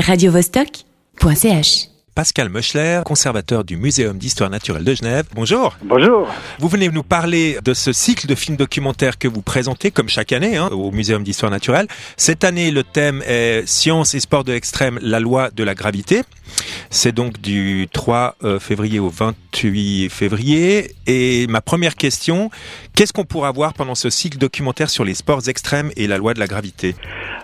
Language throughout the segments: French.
radiovostok.ch Pascal Meuchler, conservateur du Muséum d'histoire naturelle de Genève. Bonjour. Bonjour. Vous venez nous parler de ce cycle de films documentaires que vous présentez, comme chaque année, hein, au Muséum d'histoire naturelle. Cette année, le thème est Science et sport de l'extrême, la loi de la gravité. C'est donc du 3 euh, février au 28 février. Et ma première question, qu'est-ce qu'on pourra voir pendant ce cycle documentaire sur les sports extrêmes et la loi de la gravité?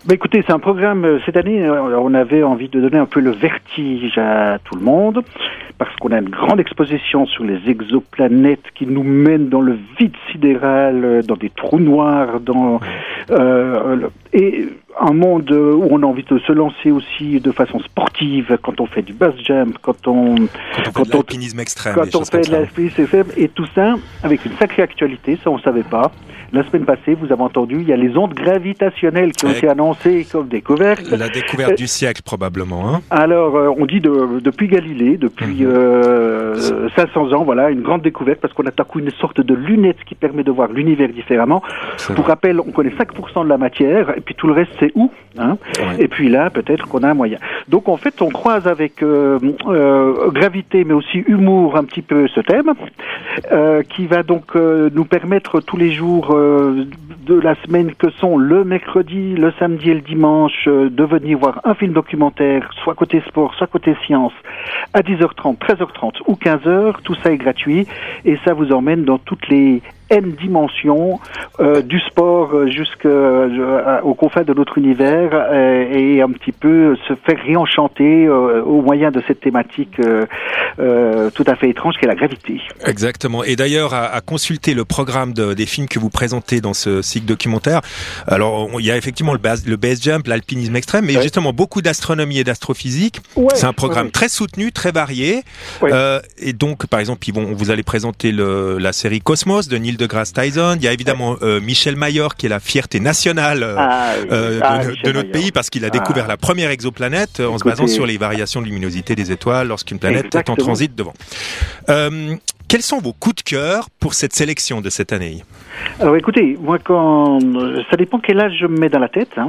Bah écoutez, c'est un programme, euh, cette année, euh, on avait envie de donner un peu le vertige à tout le monde, parce qu'on a une grande exposition sur les exoplanètes qui nous mènent dans le vide sidéral, euh, dans des trous noirs, dans... Euh, et un monde où on a envie de se lancer aussi de façon sportive quand on fait du bus jump, quand on quand on fait de l'alpinisme extrême, quand on fait de l'alpinisme extrême et tout ça avec une sacrée actualité, ça on savait pas. La semaine passée, vous avez entendu, il y a les ondes gravitationnelles qui ont été annoncées comme découvertes. La découverte du siècle probablement. Hein Alors euh, on dit de, depuis Galilée, depuis euh, 500 ans, voilà une grande découverte parce qu'on a coup une sorte de lunette qui permet de voir l'univers différemment. Pour rappel, on connaît 5% de la matière et puis tout le reste c'est où hein Et puis là, peut-être qu'on a un moyen. Donc en fait, on croise avec euh, euh, gravité, mais aussi humour, un petit peu ce thème, euh, qui va donc nous permettre tous les jours de la semaine que sont le mercredi, le samedi et le dimanche de venir voir un film documentaire, soit côté sport, soit côté science, à 10h30, 13h30 ou 15h. Tout ça est gratuit et ça vous emmène dans toutes les N dimensions euh, du sport euh, jusqu'au euh, confins de notre univers et un petit peu se faire réenchanter au moyen de cette thématique tout à fait étrange qu'est la gravité. Exactement. Et d'ailleurs, à, à, consulter le programme de, des films que vous présentez dans ce cycle documentaire, alors il y a effectivement le base, le base jump, l'alpinisme extrême, mais justement beaucoup d'astronomie et d'astrophysique. C'est un programme très soutenu, très varié. et donc, par exemple, ils vont, vous allez présenter le, la série Cosmos de Neil deGrasse Tyson. Il y a évidemment euh, Michel Mayor qui est la fierté nationale euh, ah euh, ah, de, notre pays parce qu'il a découvert ah. la première exoplanète en se basant sur les variations de luminosité des étoiles lorsqu'une planète est en transit devant. Quels sont vos coups de cœur pour cette sélection de cette année? Alors écoutez, moi quand ça dépend quel âge je me mets dans la tête. Hein.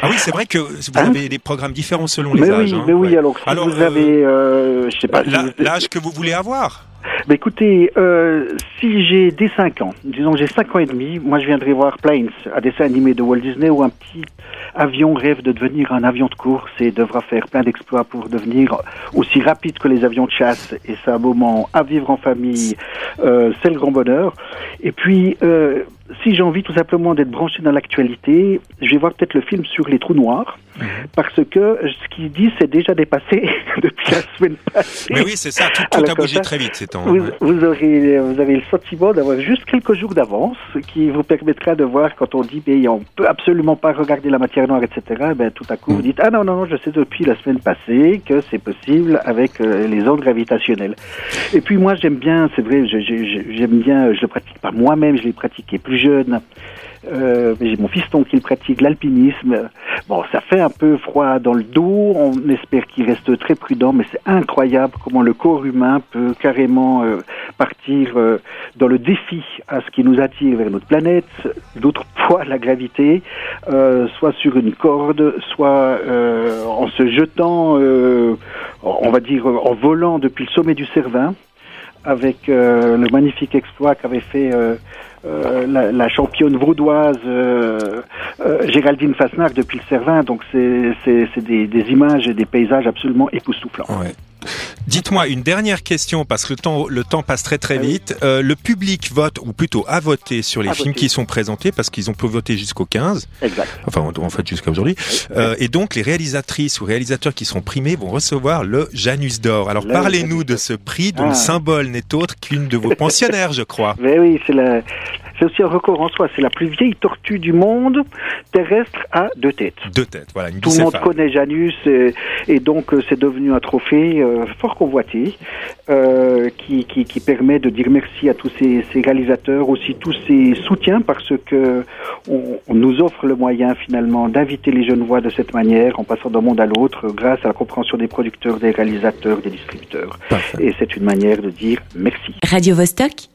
Ah oui, c'est vrai que vous hein? avez des programmes différents selon les âges. Oui, hein. mais oui, alors si vous avez, je sais pas, l'âge que vous voulez avoir. Bah écoutez, euh, si j'ai des 5 ans, disons que j'ai 5 ans et demi, moi je viendrai voir Planes, un dessin animé de Walt Disney où un petit avion rêve de devenir un avion de course et devra faire plein d'exploits pour devenir aussi rapide que les avions de chasse. Et c'est un moment à vivre en famille, euh, c'est le grand bonheur. Et puis, euh, si j'ai envie tout simplement d'être branché dans l'actualité, je vais voir peut-être le film sur les trous noirs, mhm. parce que ce qu'il dit c'est déjà dépassé depuis la semaine passée. Mais oui, c'est ça, tout, a bougé très vite ces temps. Vous, vous, aurez, vous avez le sentiment d'avoir juste quelques jours d'avance, qui vous permettra de voir quand on dit, mais on peut absolument pas regarder la matière noire, etc. Ben, tout à coup, vous mhm. dites, ah non, non, je sais depuis la semaine passée que c'est possible avec euh, les ondes gravitationnelles. Et puis moi, j'aime bien, c'est vrai, j'aime bien, je le pratique pas moi-même, je l'ai pratiqué plus jeune. Euh, j'ai mon fiston qui pratique l'alpinisme. Bon, ça fait un peu froid dans le dos. On espère qu'il reste très prudent, mais c'est incroyable comment le corps humain peut carrément euh, partir euh, dans le défi à ce qui nous attire vers notre planète, d'autres fois la gravité, soit sur une corde, soit en se jetant, on va dire, en volant depuis le sommet du Cervin avec le magnifique exploit qu'avait fait euh, la, championne vaudoise euh, euh, Géraldine Fasnac depuis le Cervin. Donc c'est des, des, images et des paysages absolument époustouflants. Dites-moi une dernière question parce que le temps, le temps passe très très ah vite. Euh, le public vote ou plutôt a voté sur les films qui sont présentés parce qu'ils ont pu voter jusqu'au 15. Exact. Enfin en fait jusqu'à aujourd'hui. Euh, et donc les réalisatrices ou réalisateurs qui sont primés vont recevoir le Janus d'or. Alors parlez-nous de ce prix dont le ah. symbole n'est autre qu'une de vos pensionnaires, je crois. Mais oui, c'est la c'est aussi un record en soi. C'est la plus vieille tortue du monde terrestre à deux têtes. Deux têtes, voilà. Tout le monde connaît Janus et, donc euh, c'est devenu un trophée euh, fort convoité euh, qui, qui, qui, permet de dire merci à tous ces, ces, réalisateurs, aussi tous ces soutiens parce que on, on nous offre le moyen finalement d'inviter les jeunes voix de cette manière en passant d'un monde à l'autre grâce à la compréhension des producteurs, des réalisateurs, des distributeurs. Et c'est une manière de dire merci. Radio -Vostok